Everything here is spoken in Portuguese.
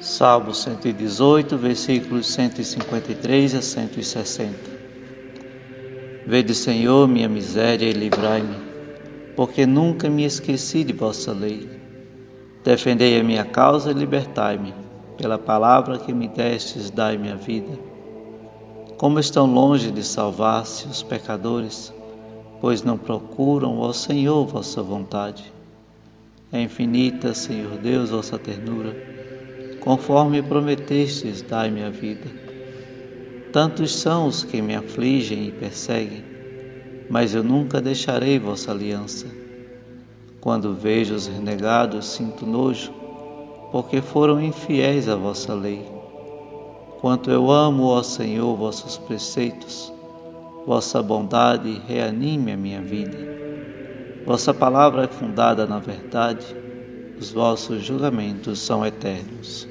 Salmo 118, versículos 153 a 160. Vede, Senhor, minha miséria e livrai-me, porque nunca me esqueci de vossa lei. Defendei a minha causa e libertai-me, pela palavra que me destes, dai-me a vida. Como estão longe de salvar-se os pecadores, pois não procuram, ó Senhor, vossa vontade. É infinita, Senhor Deus, vossa ternura conforme prometestes, dai-me a vida. Tantos são os que me afligem e perseguem, mas eu nunca deixarei vossa aliança. Quando vejo os renegados, sinto nojo, porque foram infiéis à vossa lei. Quanto eu amo, ó Senhor, vossos preceitos, vossa bondade reanime a minha vida. Vossa palavra é fundada na verdade, os vossos julgamentos são eternos.